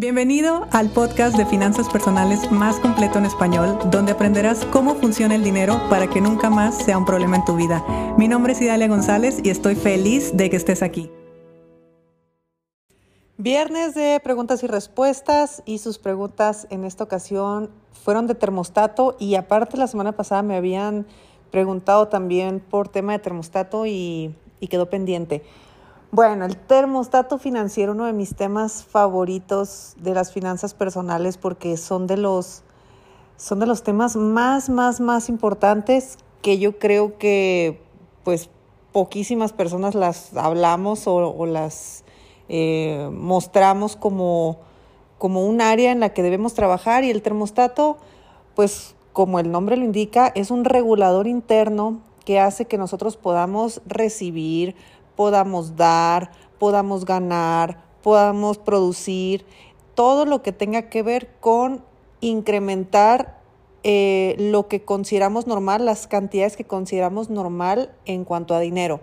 Bienvenido al podcast de finanzas personales más completo en español, donde aprenderás cómo funciona el dinero para que nunca más sea un problema en tu vida. Mi nombre es Idalia González y estoy feliz de que estés aquí. Viernes de preguntas y respuestas y sus preguntas en esta ocasión fueron de termostato y aparte la semana pasada me habían preguntado también por tema de termostato y, y quedó pendiente. Bueno, el termostato financiero, uno de mis temas favoritos de las finanzas personales porque son de los, son de los temas más, más, más importantes que yo creo que pues poquísimas personas las hablamos o, las eh, mostramos como, como un área en la que debemos trabajar y el termostato, pues como el nombre lo indica, es un regulador interno que hace que nosotros podamos recibir, podamos dar, podamos ganar, podamos producir, todo lo que tenga que ver con incrementar eh, lo que consideramos normal, las cantidades que consideramos normal en cuanto a dinero.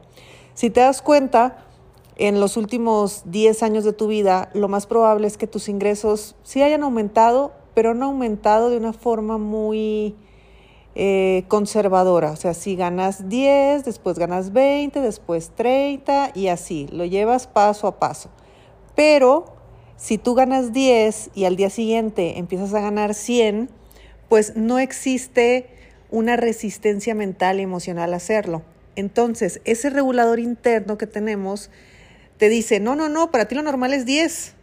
Si te das cuenta, en los últimos 10 años de tu vida, lo más probable es que tus ingresos sí hayan aumentado, pero no aumentado de una forma muy eh, conservadora. O sea, si ganas 10, después ganas 20, después 30 y así, lo llevas paso a paso. Pero si tú ganas 10 y al día siguiente empiezas a ganar 100, pues no existe una resistencia mental y emocional a hacerlo. Entonces, ese regulador interno que tenemos te dice, no, no, no, para ti lo normal es 10.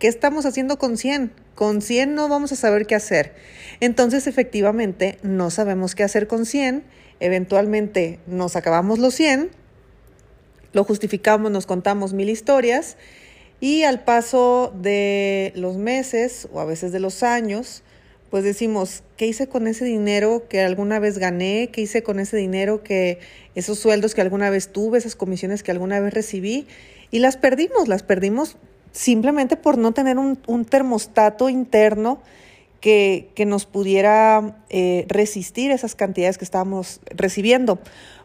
¿Qué estamos haciendo con 100? Con 100 no vamos a saber qué hacer. Entonces, efectivamente, no sabemos qué hacer con 100. Eventualmente nos acabamos los 100, lo justificamos, nos contamos mil historias y al paso de los meses o a veces de los años, pues decimos, ¿qué hice con ese dinero que alguna vez gané? ¿Qué hice con ese dinero que esos sueldos que alguna vez tuve, esas comisiones que alguna vez recibí? Y las perdimos, las perdimos simplemente por no tener un, termostato interno que, nos pudiera eh, resistir esas cantidades que estábamos recibiendo.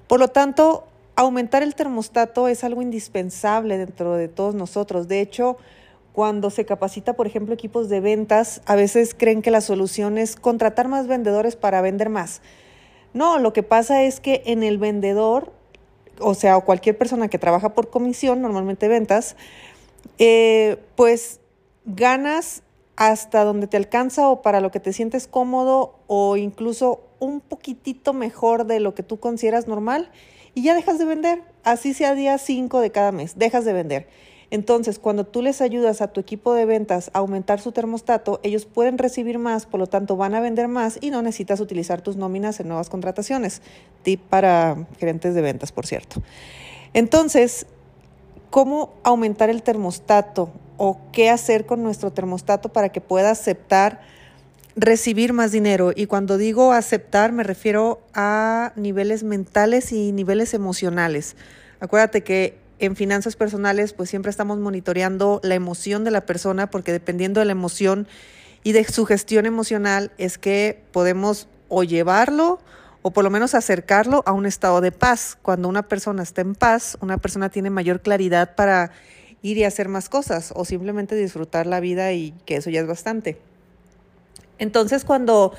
Por lo tanto, aumentar el termostato es algo indispensable dentro de todos nosotros. De hecho, cuando se capacita, por ejemplo, equipos de ventas, a veces creen que la solución es contratar más vendedores para vender más. No, lo que pasa es que en el vendedor, o sea, cualquier persona que trabaja por comisión, normalmente ventas, eh, pues ganas hasta donde te alcanza o para lo que te sientes cómodo o incluso un poquitito mejor de lo que tú consideras normal y ya dejas de vender, así sea día 5 de cada mes, dejas de vender. Entonces, cuando tú les ayudas a tu equipo de ventas a aumentar su termostato, ellos pueden recibir más, por lo tanto van a vender más y no necesitas utilizar tus nóminas en nuevas contrataciones. Tip para gerentes de ventas, por cierto. Entonces, cómo aumentar el termostato o qué hacer con nuestro termostato para que pueda aceptar recibir más dinero. Y cuando digo aceptar me refiero a niveles mentales y niveles emocionales. Acuérdate que en finanzas personales pues siempre estamos monitoreando la emoción de la persona porque dependiendo de la emoción y de su gestión emocional es que podemos o llevarlo o por lo menos acercarlo a un estado de paz. Cuando una persona está en paz, una persona tiene mayor claridad para ir y hacer más cosas o simplemente disfrutar la vida y que eso ya es bastante. Entonces, cuando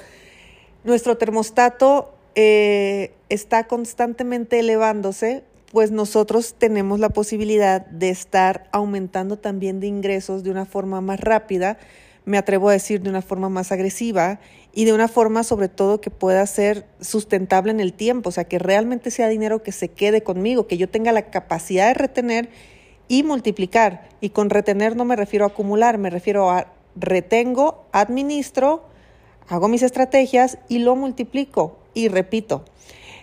nuestro termostato eh, está constantemente elevándose, pues nosotros tenemos la posibilidad de estar aumentando también de ingresos de una forma más rápida, me atrevo a decir de una forma más agresiva y de una forma sobre todo que pueda ser sustentable en el tiempo, o sea, que realmente sea dinero que se quede conmigo, que yo tenga la capacidad de retener y multiplicar. Y con retener no me refiero a acumular, me refiero a retengo, administro, hago mis estrategias y lo multiplico y repito.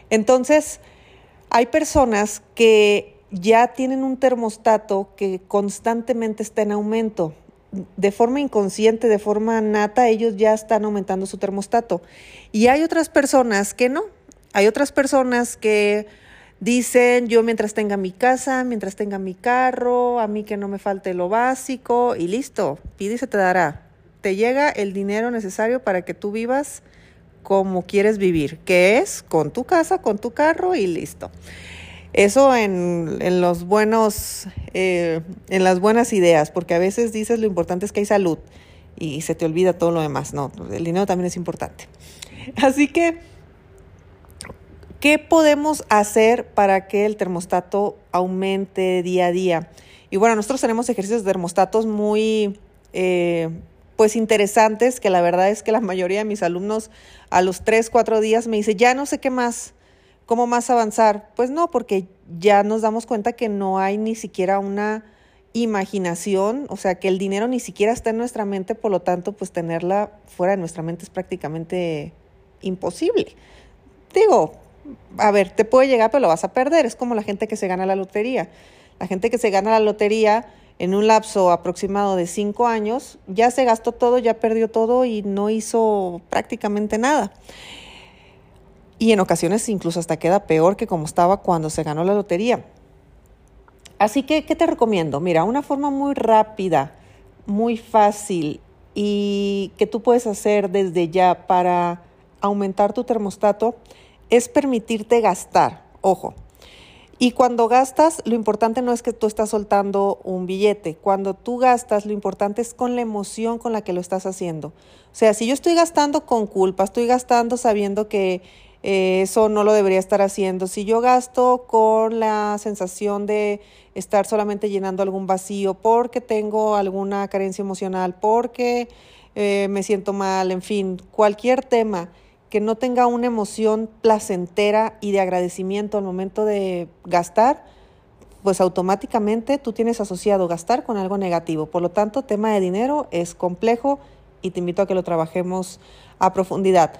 Entonces, hay personas que ya tienen un termostato que constantemente está en aumento de forma inconsciente, de forma nata, ellos ya están aumentando su termostato. Y hay otras personas que no. Hay otras personas que dicen, yo mientras tenga mi casa, mientras tenga mi carro, a mí que no me falte lo básico y listo, pide y se te dará. Te llega el dinero necesario para que tú vivas como quieres vivir, que es con tu casa, con tu carro y listo. Eso en, los buenos, eh, en las buenas ideas, porque a veces dices lo importante es que hay salud. y se te olvida todo lo demás. No, el dinero también es importante. Así que, ¿qué podemos hacer para que el termostato aumente día a día? Y bueno, nosotros tenemos ejercicios de termostatos muy, eh, pues interesantes, que la verdad es que la mayoría de mis alumnos a los 3, 4 días me dice, ya no sé qué más, cómo más avanzar. Pues no, porque ya nos damos cuenta que no hay ni siquiera una imaginación, o sea, que el dinero ni siquiera está en nuestra mente, por lo tanto, pues tenerla fuera de nuestra mente es prácticamente imposible. Digo, a ver, te puede llegar, pero lo vas a perder. Es como la gente que se gana la lotería. La gente que se gana la lotería en un lapso aproximado de cinco años, ya se gastó todo, ya perdió todo y no hizo prácticamente nada. Y en ocasiones incluso hasta queda peor que como estaba cuando se ganó la lotería. Así que, ¿qué te recomiendo? Mira, una forma muy rápida, muy fácil y que tú puedes hacer desde ya para aumentar tu termostato es permitirte gastar. Ojo, y cuando gastas, lo importante no es que tú estás soltando un billete. Cuando tú gastas, lo importante es con la emoción con la que lo estás haciendo. O sea, si yo estoy gastando con culpa, estoy gastando sabiendo que eh, eso no lo debería estar haciendo. Si yo gasto con la sensación de estar solamente llenando algún vacío porque tengo alguna carencia emocional, porque eh, me siento mal, en fin, cualquier tema que no tenga una emoción placentera y de agradecimiento al momento de gastar, pues automáticamente tú tienes asociado gastar con algo negativo. Por lo tanto, tema de dinero es complejo y te invito a que lo trabajemos a profundidad.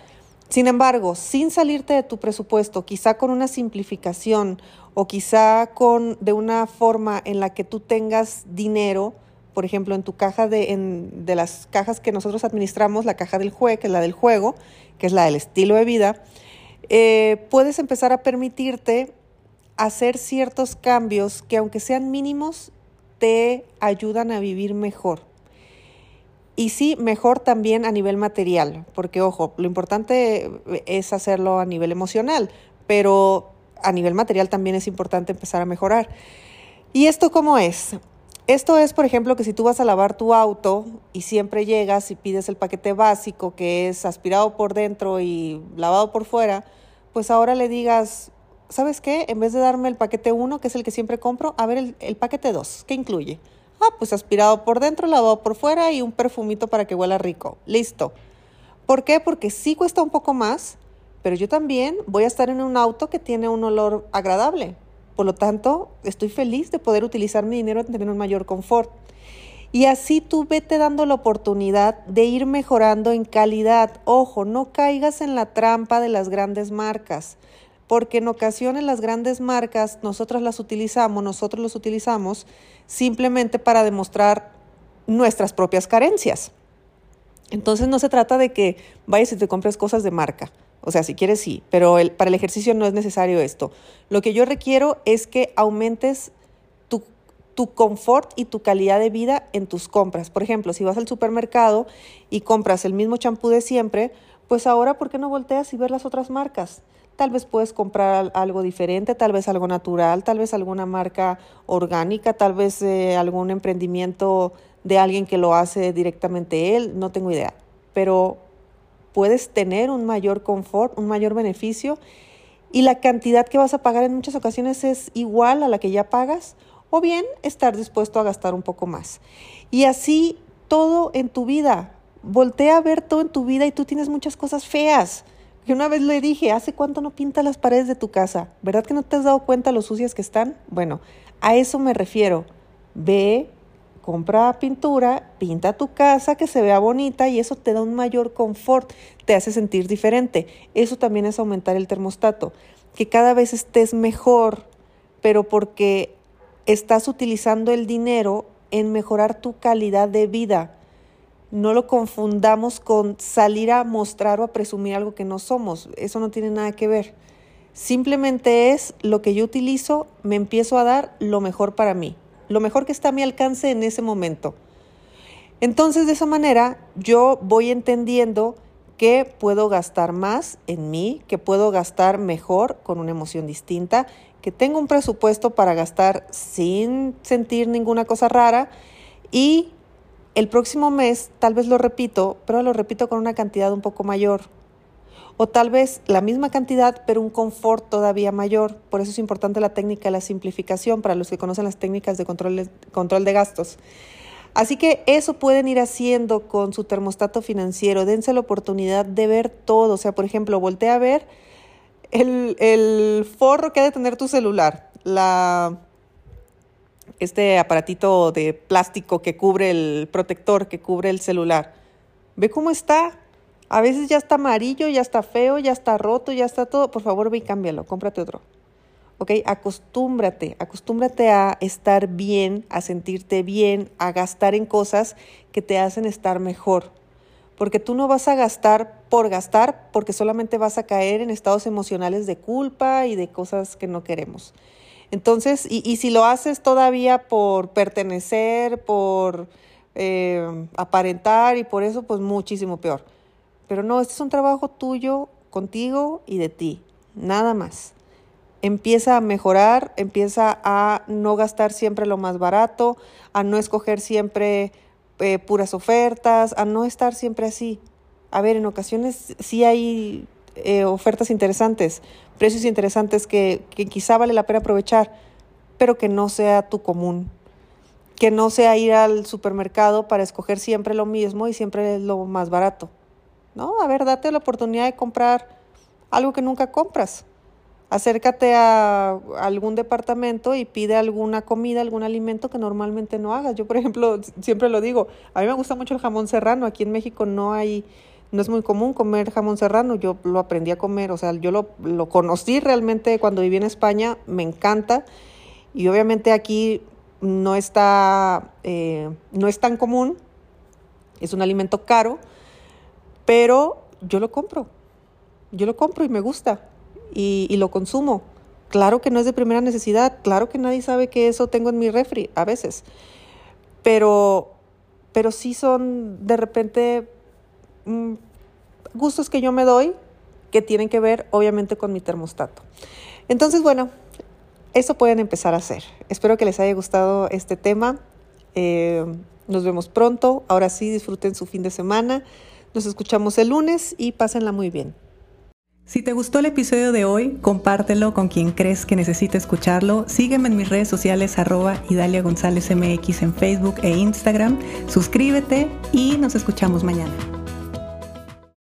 Sin embargo, sin salirte de tu presupuesto, quizá con una simplificación o quizá con de una forma en la que tú tengas dinero, por ejemplo, en tu caja de, en, de las cajas que nosotros administramos, la caja del juego, que es la del juego, que es la del estilo de vida, eh, puedes empezar a permitirte hacer ciertos cambios que aunque sean mínimos, te ayudan a vivir mejor. Y sí, mejor también a nivel material, porque ojo, lo importante es hacerlo a nivel emocional, pero a nivel material también es importante empezar a mejorar. ¿Y esto cómo es? Esto es, por ejemplo, que si tú vas a lavar tu auto y siempre llegas y pides el paquete básico que es aspirado por dentro y lavado por fuera, pues ahora le digas, ¿sabes qué? En vez de darme el paquete 1, que es el que siempre compro, a ver el, paquete 2, ¿qué incluye? Ah, pues aspirado por dentro, lavado por fuera y un perfumito para que huela rico. Listo. ¿Por qué? Porque sí cuesta un poco más, pero yo también voy a estar en un auto que tiene un olor agradable. Por lo tanto, estoy feliz de poder utilizar mi dinero en tener un mayor confort. Y así tú vete dando la oportunidad de ir mejorando en calidad. Ojo, no caigas en la trampa de las grandes marcas, porque en ocasiones las grandes marcas nosotros las utilizamos, nosotros los utilizamos simplemente para demostrar nuestras propias carencias. Entonces no se trata de que vayas y te compres cosas de marca. O sea, si quieres sí, pero para el ejercicio no es necesario esto. Lo que yo requiero es que aumentes tu, tu confort y tu calidad de vida en tus compras. Por ejemplo, si vas al supermercado y compras el mismo champú de siempre, pues ahora, ¿por qué no volteas y ver las otras marcas? Tal vez puedes comprar algo diferente, tal vez algo natural, tal vez alguna marca orgánica, tal vez eh, algún emprendimiento de alguien que lo hace directamente él, no tengo idea. Pero puedes tener un mayor confort, un mayor beneficio y la cantidad que vas a pagar en muchas ocasiones es igual a la que ya pagas o bien estar dispuesto a gastar un poco más. Y así todo en tu vida. Voltea a ver todo en tu vida y tú tienes muchas cosas feas. Una vez le dije, ¿hace cuánto no pintas las paredes de tu casa? ¿Verdad que no te has dado cuenta lo sucias que están? Bueno, a eso me refiero. Ve compra pintura, pinta tu casa que se vea bonita y eso te da un mayor confort, te hace sentir diferente. Eso también es aumentar el termostato, que cada vez estés mejor, pero porque estás utilizando el dinero en mejorar tu calidad de vida. No lo confundamos con salir a mostrar o a presumir algo que no somos. Eso no tiene nada que ver. Simplemente es lo que yo utilizo, me empiezo a dar lo mejor para mí lo mejor que está a mi alcance en ese momento. Entonces, de esa manera, yo voy entendiendo que puedo gastar más en mí, que puedo gastar mejor con una emoción distinta, que tengo un presupuesto para gastar sin sentir ninguna cosa rara y el próximo mes tal vez lo repito, pero lo repito con una cantidad un poco mayor. O tal vez la misma cantidad, pero un confort todavía mayor. Por eso es importante la técnica de la simplificación para los que conocen las técnicas de control de, gastos. Así que eso pueden ir haciendo con su termostato financiero. Dense la oportunidad de ver todo. O sea, por ejemplo, voltea a ver el, el forro que ha de tener tu celular. La, este aparatito de plástico que cubre el protector, que cubre el celular. Ve cómo está. A veces ya está amarillo, ya está feo, ya está roto, ya está todo. Por favor, ve y cámbialo, cómprate otro. ¿ok? Acostúmbrate, acostúmbrate a estar bien, a sentirte bien, a gastar en cosas que te hacen estar mejor. Porque tú no vas a gastar por gastar, porque solamente vas a caer en estados emocionales de culpa y de cosas que no queremos. Entonces, y, si lo haces todavía por pertenecer, por eh, aparentar y por eso, pues muchísimo peor. Pero no, este es un trabajo tuyo, contigo y de ti, nada más empieza a mejorar, empieza a no gastar siempre lo más barato, a no escoger siempre eh, puras ofertas, a no estar siempre así. A ver, en ocasiones sí hay eh, ofertas interesantes, precios interesantes que, que quizá vale la pena aprovechar, pero que no sea tu común, que no sea ir al supermercado para escoger siempre lo mismo y siempre lo más barato. No, a ver, date la oportunidad de comprar algo que nunca compras acércate a algún departamento y pide alguna comida, algún alimento que normalmente no hagas. Yo, por ejemplo, siempre lo digo, a mí me gusta mucho el jamón serrano. Aquí en México no hay, no es muy común comer jamón serrano. Yo lo aprendí a comer, o sea, yo lo, lo conocí realmente cuando viví en España, me encanta. Y obviamente aquí no está, eh, no es tan común, es un alimento caro, pero yo lo compro. Yo lo compro y me gusta y, lo consumo. Claro que no es de primera necesidad, claro que nadie sabe que eso tengo en mi refri a veces, pero, pero sí son de repente mm, gustos que yo me doy que tienen que ver obviamente con mi termostato. Entonces, bueno, eso pueden empezar a hacer. Espero que les haya gustado este tema. Eh, nos vemos pronto. Ahora sí, disfruten su fin de semana. Nos escuchamos el lunes y pásenla muy bien. Si te gustó el episodio de hoy, compártelo con quien crees que necesite escucharlo. Sígueme en mis redes sociales arroba Idalia González MX en Facebook e Instagram. Suscríbete y nos escuchamos mañana.